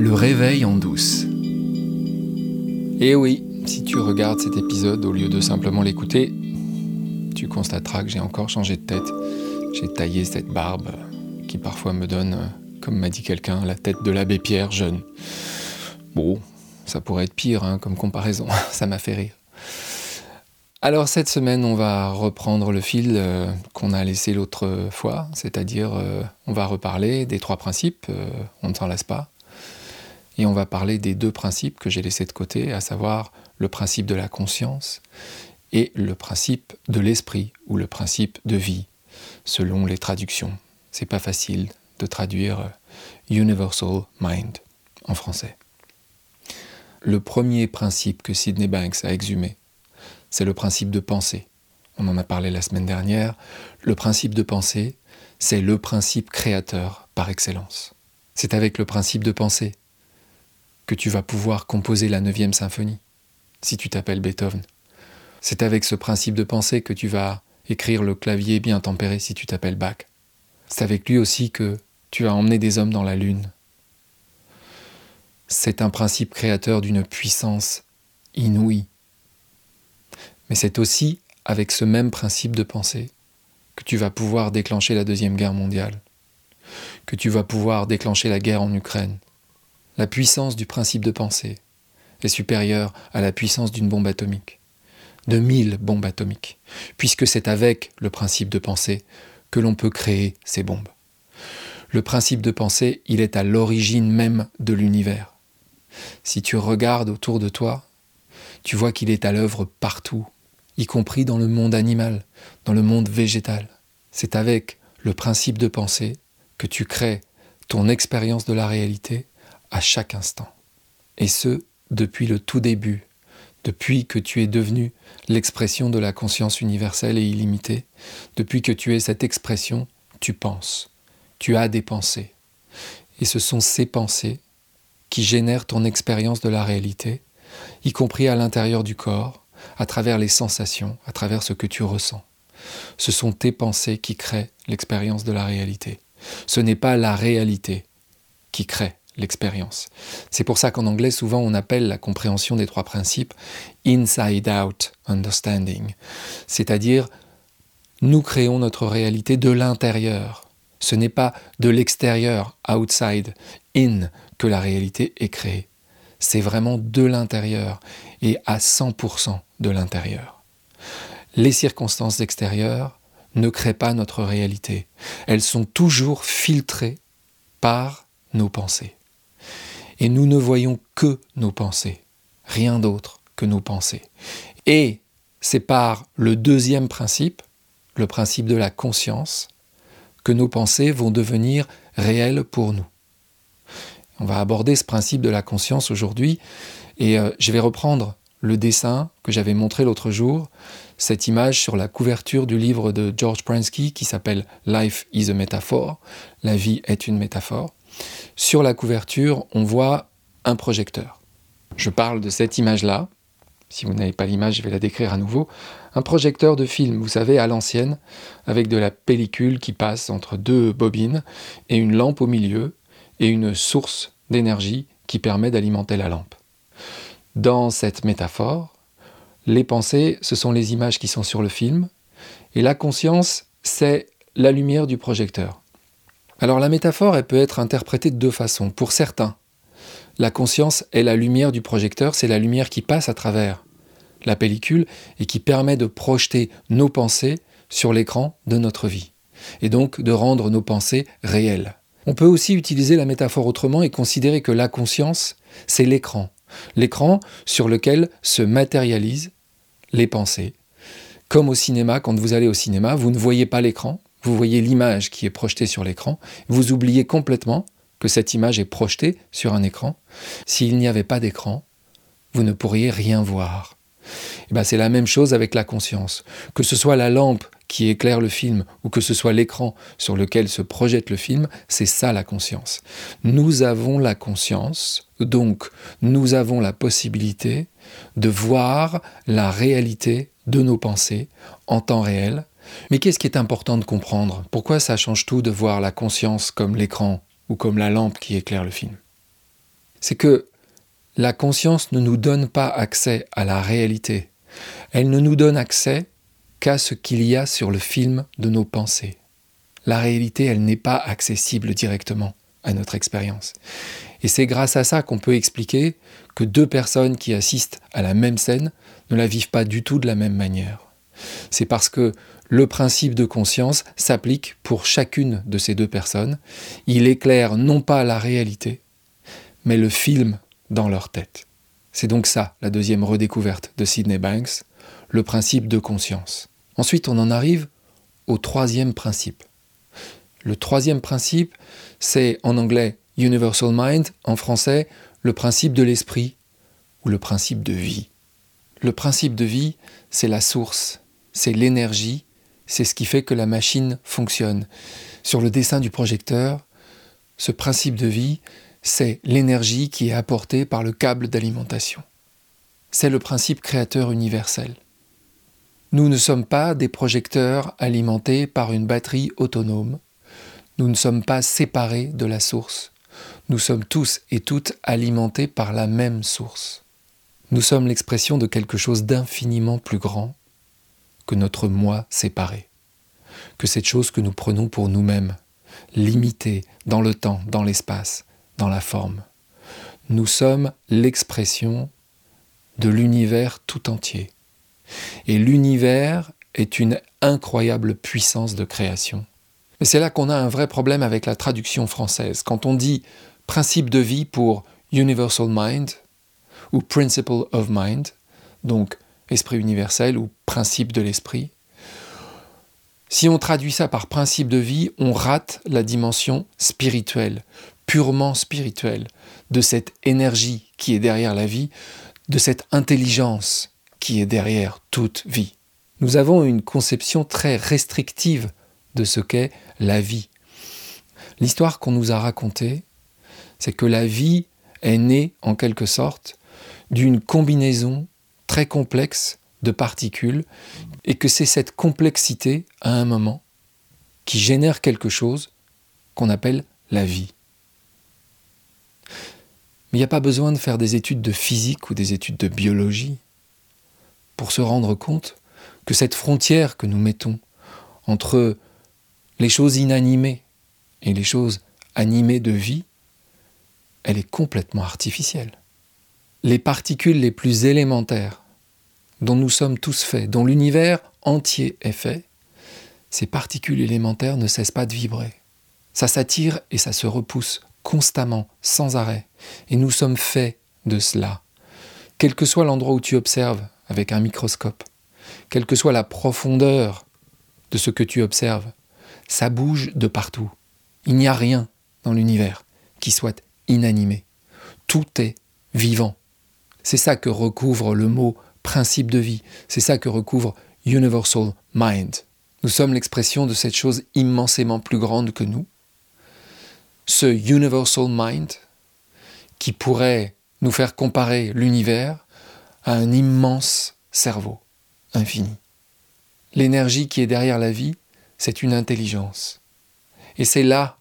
Le réveil en douce. Et eh oui, si tu regardes cet épisode au lieu de simplement l'écouter, tu constateras que j'ai encore changé de tête. J'ai taillé cette barbe qui parfois me donne, comme m'a dit quelqu'un, la tête de l'abbé Pierre jeune. Bon, ça pourrait être pire hein, comme comparaison, ça m'a fait rire. Alors cette semaine, on va reprendre le fil euh, qu'on a laissé l'autre fois, c'est-à-dire euh, on va reparler des trois principes, euh, on ne s'en lasse pas, et on va parler des deux principes que j'ai laissés de côté, à savoir le principe de la conscience et le principe de l'esprit ou le principe de vie, selon les traductions. C'est pas facile de traduire Universal Mind en français. Le premier principe que Sidney Banks a exhumé, c'est le principe de pensée. On en a parlé la semaine dernière. Le principe de pensée, c'est le principe créateur par excellence. C'est avec le principe de pensée que tu vas pouvoir composer la neuvième symphonie, si tu t'appelles Beethoven. C'est avec ce principe de pensée que tu vas écrire le clavier bien tempéré si tu t'appelles Bach. C'est avec lui aussi que tu vas emmener des hommes dans la lune. C'est un principe créateur d'une puissance inouïe. Mais c'est aussi avec ce même principe de pensée que tu vas pouvoir déclencher la Deuxième Guerre mondiale, que tu vas pouvoir déclencher la guerre en Ukraine. La puissance du principe de pensée est supérieure à la puissance d'une bombe atomique, de mille bombes atomiques, puisque c'est avec le principe de pensée que l'on peut créer ces bombes. Le principe de pensée, il est à l'origine même de l'univers. Si tu regardes autour de toi, tu vois qu'il est à l'œuvre partout, y compris dans le monde animal, dans le monde végétal. C'est avec le principe de pensée que tu crées ton expérience de la réalité à chaque instant. Et ce, depuis le tout début, depuis que tu es devenu l'expression de la conscience universelle et illimitée, depuis que tu es cette expression, tu penses, tu as des pensées. Et ce sont ces pensées qui génèrent ton expérience de la réalité, y compris à l'intérieur du corps, à travers les sensations, à travers ce que tu ressens. Ce sont tes pensées qui créent l'expérience de la réalité. Ce n'est pas la réalité qui crée l'expérience. C'est pour ça qu'en anglais, souvent, on appelle la compréhension des trois principes inside out understanding. C'est-à-dire, nous créons notre réalité de l'intérieur. Ce n'est pas de l'extérieur, outside, in, que la réalité est créée. C'est vraiment de l'intérieur et à 100% de l'intérieur. Les circonstances extérieures ne créent pas notre réalité. Elles sont toujours filtrées par nos pensées. Et nous ne voyons que nos pensées, rien d'autre que nos pensées. Et c'est par le deuxième principe, le principe de la conscience, que nos pensées vont devenir réelles pour nous. On va aborder ce principe de la conscience aujourd'hui et euh, je vais reprendre le dessin que j'avais montré l'autre jour, cette image sur la couverture du livre de George Pransky qui s'appelle Life is a Metaphor, la vie est une métaphore. Sur la couverture, on voit un projecteur. Je parle de cette image-là. Si vous n'avez pas l'image, je vais la décrire à nouveau. Un projecteur de film, vous savez, à l'ancienne, avec de la pellicule qui passe entre deux bobines et une lampe au milieu et une source d'énergie qui permet d'alimenter la lampe. Dans cette métaphore, les pensées, ce sont les images qui sont sur le film, et la conscience, c'est la lumière du projecteur. Alors la métaphore, elle peut être interprétée de deux façons. Pour certains, la conscience est la lumière du projecteur, c'est la lumière qui passe à travers la pellicule et qui permet de projeter nos pensées sur l'écran de notre vie, et donc de rendre nos pensées réelles. On peut aussi utiliser la métaphore autrement et considérer que la conscience, c'est l'écran, l'écran sur lequel se matérialisent les pensées. Comme au cinéma, quand vous allez au cinéma, vous ne voyez pas l'écran, vous voyez l'image qui est projetée sur l'écran, vous oubliez complètement que cette image est projetée sur un écran. S'il n'y avait pas d'écran, vous ne pourriez rien voir. Eh ben c'est la même chose avec la conscience. Que ce soit la lampe qui éclaire le film ou que ce soit l'écran sur lequel se projette le film, c'est ça la conscience. Nous avons la conscience, donc nous avons la possibilité de voir la réalité de nos pensées en temps réel. Mais qu'est-ce qui est important de comprendre? Pourquoi ça change tout de voir la conscience comme l'écran ou comme la lampe qui éclaire le film? C'est que la conscience ne nous donne pas accès à la réalité. Elle ne nous donne accès qu'à ce qu'il y a sur le film de nos pensées. La réalité, elle n'est pas accessible directement à notre expérience. Et c'est grâce à ça qu'on peut expliquer que deux personnes qui assistent à la même scène ne la vivent pas du tout de la même manière. C'est parce que le principe de conscience s'applique pour chacune de ces deux personnes. Il éclaire non pas la réalité, mais le film dans leur tête. C'est donc ça la deuxième redécouverte de Sidney Banks, le principe de conscience. Ensuite, on en arrive au troisième principe. Le troisième principe, c'est en anglais Universal Mind, en français le principe de l'esprit ou le principe de vie. Le principe de vie, c'est la source, c'est l'énergie, c'est ce qui fait que la machine fonctionne. Sur le dessin du projecteur, ce principe de vie, c'est l'énergie qui est apportée par le câble d'alimentation. C'est le principe créateur universel. Nous ne sommes pas des projecteurs alimentés par une batterie autonome. Nous ne sommes pas séparés de la source. Nous sommes tous et toutes alimentés par la même source. Nous sommes l'expression de quelque chose d'infiniment plus grand que notre moi séparé, que cette chose que nous prenons pour nous-mêmes, limitée dans le temps, dans l'espace, dans la forme. Nous sommes l'expression de l'univers tout entier. Et l'univers est une incroyable puissance de création. Et c'est là qu'on a un vrai problème avec la traduction française. Quand on dit principe de vie pour Universal Mind ou Principle of Mind, donc esprit universel ou principe de l'esprit, si on traduit ça par principe de vie, on rate la dimension spirituelle, purement spirituelle, de cette énergie qui est derrière la vie, de cette intelligence qui est derrière toute vie. Nous avons une conception très restrictive de ce qu'est la vie. L'histoire qu'on nous a racontée, c'est que la vie est née en quelque sorte d'une combinaison très complexe de particules et que c'est cette complexité à un moment qui génère quelque chose qu'on appelle la vie. Mais il n'y a pas besoin de faire des études de physique ou des études de biologie pour se rendre compte que cette frontière que nous mettons entre les choses inanimées et les choses animées de vie, elle est complètement artificielle. Les particules les plus élémentaires dont nous sommes tous faits, dont l'univers entier est fait, ces particules élémentaires ne cessent pas de vibrer. Ça s'attire et ça se repousse constamment, sans arrêt. Et nous sommes faits de cela. Quel que soit l'endroit où tu observes, avec un microscope, quelle que soit la profondeur de ce que tu observes, ça bouge de partout. Il n'y a rien dans l'univers qui soit inanimé. Tout est vivant. C'est ça que recouvre le mot principe de vie. C'est ça que recouvre Universal Mind. Nous sommes l'expression de cette chose immensément plus grande que nous. Ce Universal Mind qui pourrait nous faire comparer l'univers à un immense cerveau infini. L'énergie qui est derrière la vie, c'est une intelligence. Et c'est là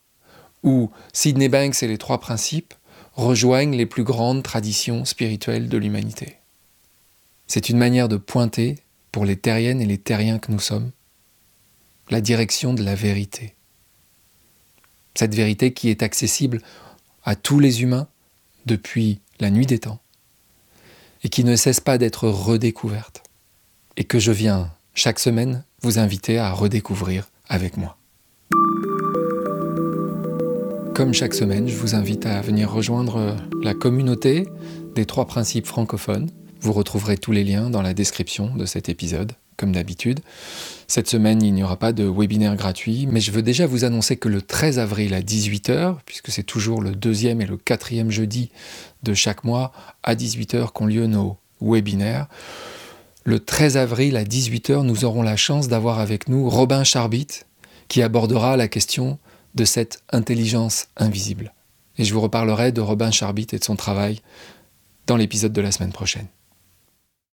où Sidney Banks et les trois principes rejoignent les plus grandes traditions spirituelles de l'humanité. C'est une manière de pointer, pour les terriennes et les terriens que nous sommes, la direction de la vérité. Cette vérité qui est accessible à tous les humains depuis la nuit des temps et qui ne cesse pas d'être redécouverte, et que je viens chaque semaine vous inviter à redécouvrir avec moi. Comme chaque semaine, je vous invite à venir rejoindre la communauté des trois principes francophones. Vous retrouverez tous les liens dans la description de cet épisode, comme d'habitude. Cette semaine, il n'y aura pas de webinaire gratuit, mais je veux déjà vous annoncer que le 13 avril à 18h, puisque c'est toujours le deuxième et le quatrième jeudi de chaque mois à 18h qu'ont lieu nos webinaires. Le 13 avril à 18h, nous aurons la chance d'avoir avec nous Robin Charbit qui abordera la question de cette intelligence invisible. Et je vous reparlerai de Robin Charbit et de son travail dans l'épisode de la semaine prochaine.